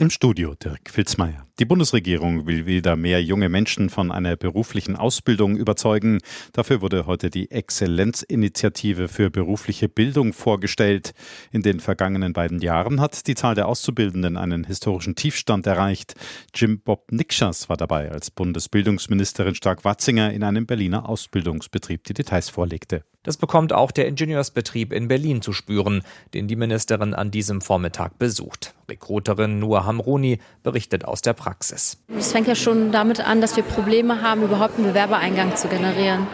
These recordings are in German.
Im Studio Dirk Filzmeier. Die Bundesregierung will wieder mehr junge Menschen von einer beruflichen Ausbildung überzeugen. Dafür wurde heute die Exzellenzinitiative für berufliche Bildung vorgestellt. In den vergangenen beiden Jahren hat die Zahl der Auszubildenden einen historischen Tiefstand erreicht. Jim Bob Nikschas war dabei, als Bundesbildungsministerin Stark-Watzinger in einem Berliner Ausbildungsbetrieb die Details vorlegte. Das bekommt auch der Ingenieursbetrieb in Berlin zu spüren, den die Ministerin an diesem Vormittag besucht. Rekruterin Nur Hamroni berichtet aus der Praxis. Es fängt ja schon damit an, dass wir Probleme haben, überhaupt einen Bewerbereingang zu generieren.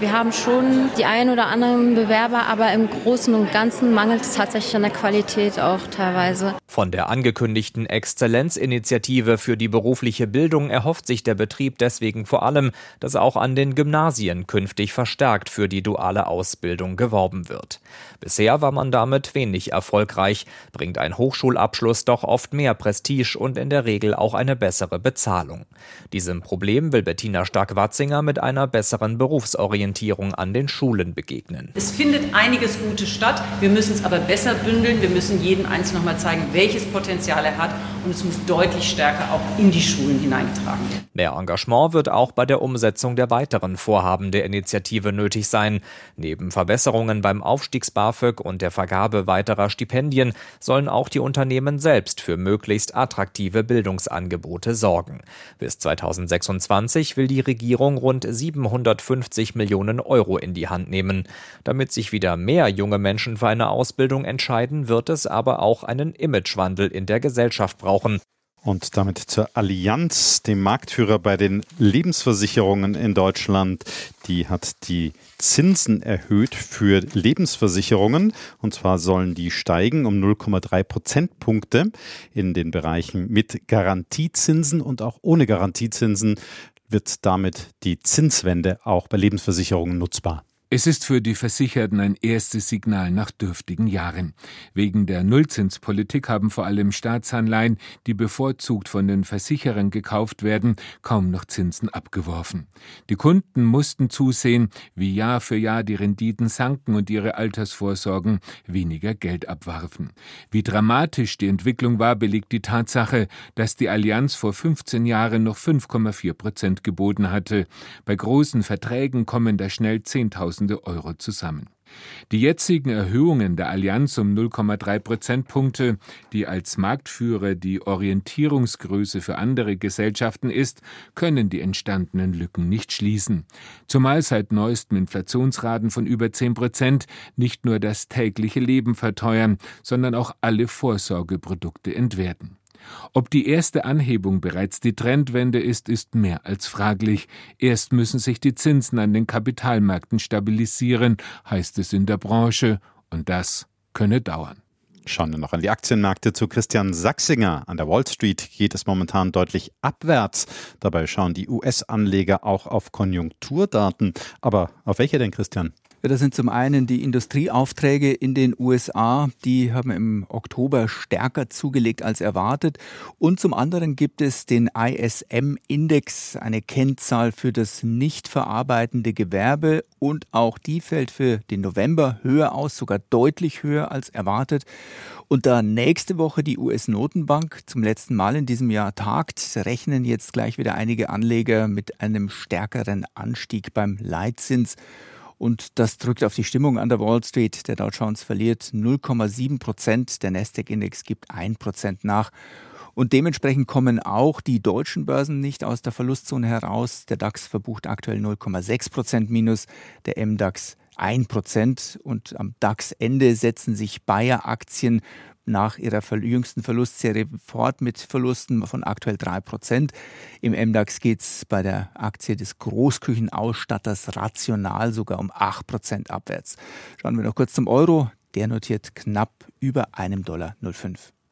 Wir haben schon die ein oder anderen Bewerber, aber im Großen und Ganzen mangelt es tatsächlich an der Qualität auch teilweise. Von der angekündigten Exzellenzinitiative für die berufliche Bildung erhofft sich der Betrieb deswegen vor allem, dass auch an den Gymnasien künftig verstärkt für die duale Ausbildung geworben wird. Bisher war man damit wenig erfolgreich, bringt ein Hochschulabschluss doch oft mehr Prestige und in der Regel auch eine bessere Bezahlung. Diesem Problem will Bettina Stark-Watzinger mit einer besseren Berufsorientierung an den Schulen begegnen. Es findet einiges Gutes statt. Wir müssen es aber besser bündeln. Wir müssen jedem Einzelnen nochmal zeigen, welches Potenzial er hat. Und es muss deutlich stärker auch in die Schulen hineingetragen werden. Mehr Engagement wird auch bei der Umsetzung der weiteren Vorhaben der Initiative nötig sein. Neben Verbesserungen beim Aufstiegs-BAföG und der Vergabe weiterer Stipendien sollen auch die Unternehmen selbst für möglichst attraktive Bildungsangebote sorgen. Bis 2026 will die Regierung rund 750 Millionen Euro in die Hand nehmen. Damit sich wieder mehr junge Menschen für eine Ausbildung entscheiden, wird es aber auch einen Imagewandel in der Gesellschaft brauchen. Und damit zur Allianz, dem Marktführer bei den Lebensversicherungen in Deutschland. Die hat die Zinsen erhöht für Lebensversicherungen. Und zwar sollen die steigen um 0,3 Prozentpunkte in den Bereichen mit Garantiezinsen und auch ohne Garantiezinsen wird damit die Zinswende auch bei Lebensversicherungen nutzbar. Es ist für die Versicherten ein erstes Signal nach dürftigen Jahren. Wegen der Nullzinspolitik haben vor allem Staatsanleihen, die bevorzugt von den Versicherern gekauft werden, kaum noch Zinsen abgeworfen. Die Kunden mussten zusehen, wie Jahr für Jahr die Renditen sanken und ihre Altersvorsorgen weniger Geld abwarfen. Wie dramatisch die Entwicklung war, belegt die Tatsache, dass die Allianz vor 15 Jahren noch 5,4 Prozent geboten hatte. Bei großen Verträgen kommen da schnell 10.000 Tausende Euro zusammen. Die jetzigen Erhöhungen der Allianz um 0,3 Prozentpunkte, die als Marktführer die Orientierungsgröße für andere Gesellschaften ist, können die entstandenen Lücken nicht schließen. Zumal seit neuestem Inflationsraten von über 10 Prozent nicht nur das tägliche Leben verteuern, sondern auch alle Vorsorgeprodukte entwerten. Ob die erste Anhebung bereits die Trendwende ist, ist mehr als fraglich. Erst müssen sich die Zinsen an den Kapitalmärkten stabilisieren, heißt es in der Branche, und das könne dauern. Schauen wir noch an die Aktienmärkte zu Christian Sachsinger. An der Wall Street geht es momentan deutlich abwärts. Dabei schauen die US-Anleger auch auf Konjunkturdaten. Aber auf welche denn, Christian? Das sind zum einen die Industrieaufträge in den USA, die haben im Oktober stärker zugelegt als erwartet. Und zum anderen gibt es den ISM-Index, eine Kennzahl für das nicht verarbeitende Gewerbe. Und auch die fällt für den November höher aus, sogar deutlich höher als erwartet. Und da nächste Woche die US-Notenbank zum letzten Mal in diesem Jahr tagt, rechnen jetzt gleich wieder einige Anleger mit einem stärkeren Anstieg beim Leitzins. Und das drückt auf die Stimmung an der Wall Street. Der Dow Jones verliert 0,7 Prozent, der Nasdaq-Index gibt 1 Prozent nach. Und dementsprechend kommen auch die deutschen Börsen nicht aus der Verlustzone heraus. Der DAX verbucht aktuell 0,6 Prozent Minus, der MDAX 1 Prozent. Und am DAX-Ende setzen sich Bayer-Aktien nach ihrer jüngsten Verlustserie fort mit Verlusten von aktuell 3%. Im MDAX geht es bei der Aktie des Großküchenausstatters rational sogar um 8% abwärts. Schauen wir noch kurz zum Euro. Der notiert knapp über einem Dollar 05.